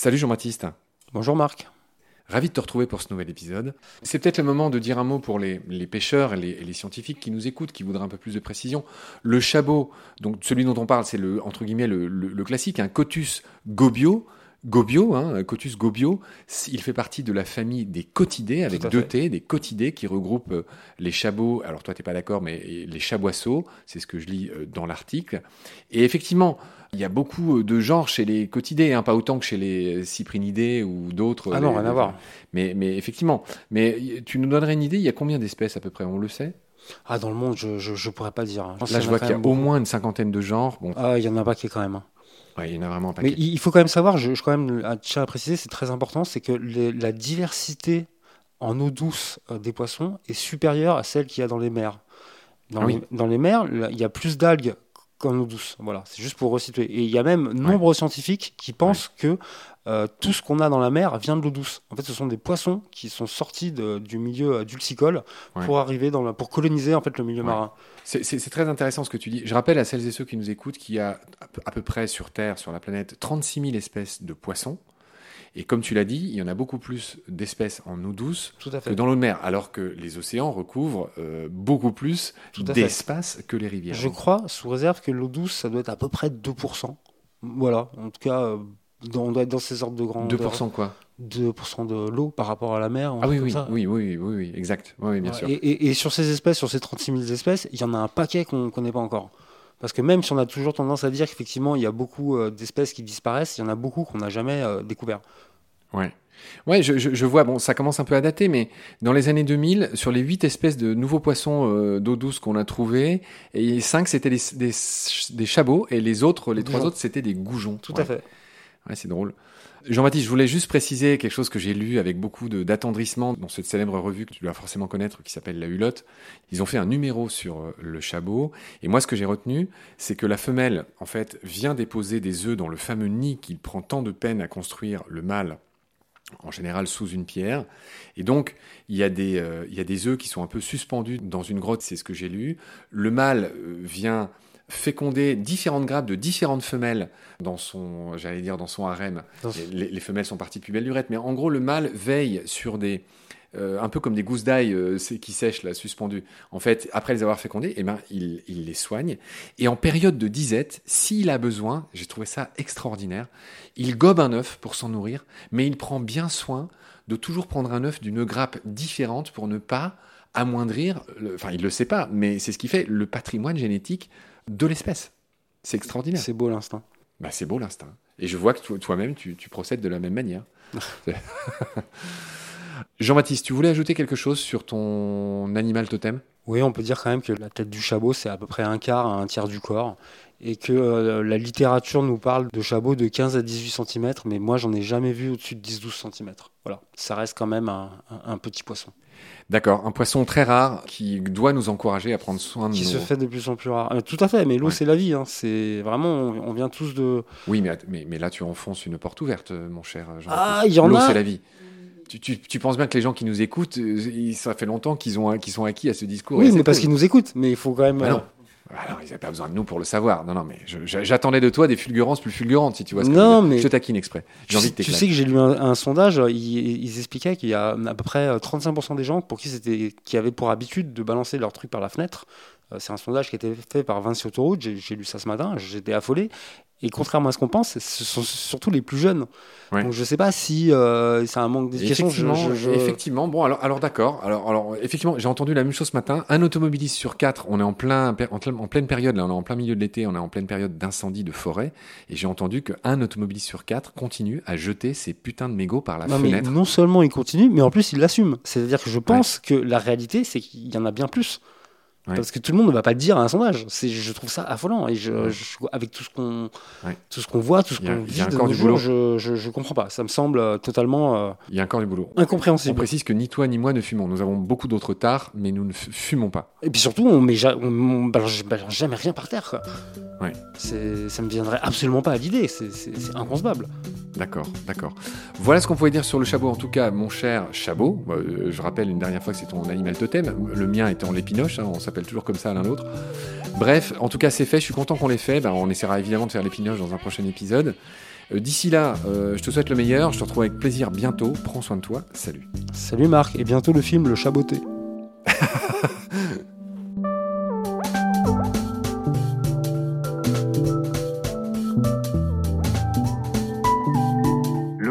Salut Jean-Baptiste. Bonjour Marc. Ravi de te retrouver pour ce nouvel épisode. C'est peut-être le moment de dire un mot pour les, pêcheurs et les, scientifiques qui nous écoutent, qui voudraient un peu plus de précision. Le chabot, donc celui dont on parle, c'est le entre guillemets le, classique, un Cotus gobio. Gobio, hein, Cotus gobio, il fait partie de la famille des cotidés, avec deux T, des cotidés qui regroupent euh, les chabots, alors toi t'es pas d'accord, mais les chaboisseaux, c'est ce que je lis euh, dans l'article. Et effectivement, il y a beaucoup euh, de genres chez les cotidés, hein, pas autant que chez les cyprinidés ou d'autres. Ah non, rien à voir. Mais, mais effectivement. Mais tu nous donnerais une idée, il y a combien d'espèces à peu près? On le sait? Ah, dans le monde, je ne pourrais pas dire. Là, je vois qu'il y a au moins une cinquantaine de genres. Bon. Ah, il y en a pas qui quand même. Ouais, il y en a vraiment pas. Mais il faut quand même savoir, je, je quand même tiens à préciser, c'est très important, c'est que la diversité en eau douce euh, des poissons est supérieure à celle qu'il y a dans les mers. Dans, ah les, dans les mers, il y a plus d'algues qu'en eau douce. Voilà, c'est juste pour resituer. Et il y a même nombreux scientifiques qui pensent que euh, tout ce qu'on a dans la mer vient de l'eau douce. En fait, ce sont des poissons qui sont sortis du milieu dulcicole pour arriver dans la, pour coloniser en fait le milieu marin. C'est très intéressant ce que tu dis. Je rappelle à celles et ceux qui nous écoutent qu'il y a à peu près sur Terre, sur la planète, 36 000 espèces de poissons. Et comme tu l'as dit, il y en a beaucoup plus d'espèces en eau douce que dans l'eau de mer, alors que les océans recouvrent euh, beaucoup plus d'espace que les rivières. Je crois, sous réserve, que l'eau douce, ça doit être à peu près 2%. Voilà, en tout cas, euh, on doit être dans ces ordres de grandeur. 2% quoi? 2% de l'eau par rapport à la mer. Ah oui oui, oui, oui, oui, oui, exact. Oui, bien sûr. Et, sur ces espèces, sur ces 36 000 espèces, il y en a un paquet qu'on ne connaît pas encore. Parce que même si on a toujours tendance à dire qu'effectivement il y a beaucoup euh, d'espèces qui disparaissent, il y en a beaucoup qu'on n'a jamais euh, découvert. Ouais. Ouais, je, je, vois, bon, ça commence un peu à dater, mais dans les années 2000, sur les 8 espèces de nouveaux poissons euh, d'eau douce qu'on a trouvés, et 5 c'était des, des, des, chabots, et les autres, les trois autres, c'était des goujons. Tout à fait. C'est drôle. Jean-Baptiste, je voulais juste préciser quelque chose que j'ai lu avec beaucoup d'attendrissement dans cette célèbre revue que tu dois forcément connaître qui s'appelle La Hulotte. Ils ont fait un numéro sur euh, le chabot. Et moi, ce que j'ai retenu, c'est que la femelle, en fait, vient déposer des œufs dans le fameux nid qu'il prend tant de peine à construire le mâle en général sous une pierre. Et donc, il y, a des, euh, il y a des œufs qui sont un peu suspendus dans une grotte, c'est ce que j'ai lu. Le mâle euh, vient féconder différentes grappes de différentes femelles dans son, j'allais dire, dans son harem. Les, femelles sont parties plus belle lurette, mais en gros, le mâle veille sur des, euh, un peu comme des gousses d'ail euh, qui sèchent là, suspendues. En fait, après les avoir fécondées, eh ben, il, il, les soigne. Et en période de disette, s'il a besoin, j'ai trouvé ça extraordinaire, il gobe un œuf pour s'en nourrir, mais il prend bien soin de toujours prendre un œuf d'une grappe différente pour ne pas amoindrir, enfin il le sait pas, mais c'est ce qui fait le patrimoine génétique de l'espèce. C'est extraordinaire. C'est beau l'instinct. Bah, c'est beau l'instinct. Et je vois que toi-même, tu, procèdes de la même manière. Jean-Baptiste, tu voulais ajouter quelque chose sur ton animal totem? Oui, on peut dire quand même que la tête du chabot, c'est à peu près un quart à un tiers du corps. Et que euh, la littérature nous parle de chabots de 15 à 18 cm, mais moi, j'en ai jamais vu au-dessus de 10-12 cm. Voilà, ça reste quand même un petit poisson. D'accord, un poisson très rare qui doit nous encourager à prendre soin de qui se fait de plus en plus rare. Euh, tout à fait, mais l'eau c'est la vie. Hein. C'est vraiment, on, vient tous de. Oui, mais, mais, là tu enfonces une porte ouverte, mon cher Jean. Ah, il y en a. L'eau c'est la vie. Tu, tu, tu, penses bien que les gens qui nous écoutent, euh, ça fait longtemps qu'ils ont, qu'ils sont acquis à ce discours. Oui, mais parce qu'ils nous écoutent. Mais il faut quand même. Bah non. Alors, ils n'avaient pas besoin de nous pour le savoir. Non, non, mais j'attendais de toi des fulgurances plus fulgurantes, si tu vois ce que je veux dire. Je te taquine exprès. J'ai envie de Tu sais que j'ai lu un, sondage, ils, ils, expliquaient qu'il y a à peu près 35% des gens pour qui, c'était, qui avaient pour habitude de balancer leur truc par la fenêtre. Euh, c'est un sondage qui a été fait par Vinci Autoroute, j'ai lu ça ce matin, j'étais affolé. Et contrairement à ce qu'on pense, ce sont surtout les plus jeunes. Donc je ne sais pas si euh, c'est un manque d'éducation. Effectivement, effectivement, bon alors, alors d'accord. Alors, alors effectivement, j'ai entendu la même chose ce matin. Un automobiliste sur quatre, on est en, plein, en, pleine période, là, on est en plein milieu de l'été, on est en pleine période d'incendie de forêt. Et j'ai entendu qu'un automobiliste sur quatre continue à jeter ses putains de mégots par la fenêtre. non seulement il continue, mais en plus il l'assume. C'est-à-dire que je pense que la réalité, c'est qu'il y en a bien plus. Parce que tout le monde ne va pas le dire à un sondage. Je trouve ça affolant. Et je, avec tout ce qu'on tout ce qu'on voit, tout ce qu'on vit de nos jours, je ne comprends pas. Ça me semble euh, totalement. Euh, il y a encore du boulot. Incompréhensible. On précise que ni toi ni moi ne fumons. Nous avons beaucoup d'autres tares, mais nous ne fumons pas. Et puis surtout, on met balance, jamais rien par terre. Quoi. Ça me viendrait absolument pas à l'idée. C'est inconcevable. D'accord, d'accord. Voilà ce qu'on pouvait dire sur le chabot. En tout cas, mon cher chabot, euh, je rappelle une dernière fois que c'est ton animal totem, le mien étant l'épinoche, hein, on s'appelle toujours comme ça l'un l'autre. Bref, en tout cas, c'est fait, je suis content qu'on l'ait fait. Ben, on essaiera évidemment de faire l'épinoche dans un prochain épisode. Euh, d'ici là, euh, je te souhaite le meilleur, je te retrouve avec plaisir bientôt. Prends soin de toi, salut. Salut Marc, et bientôt le film Le Chaboté.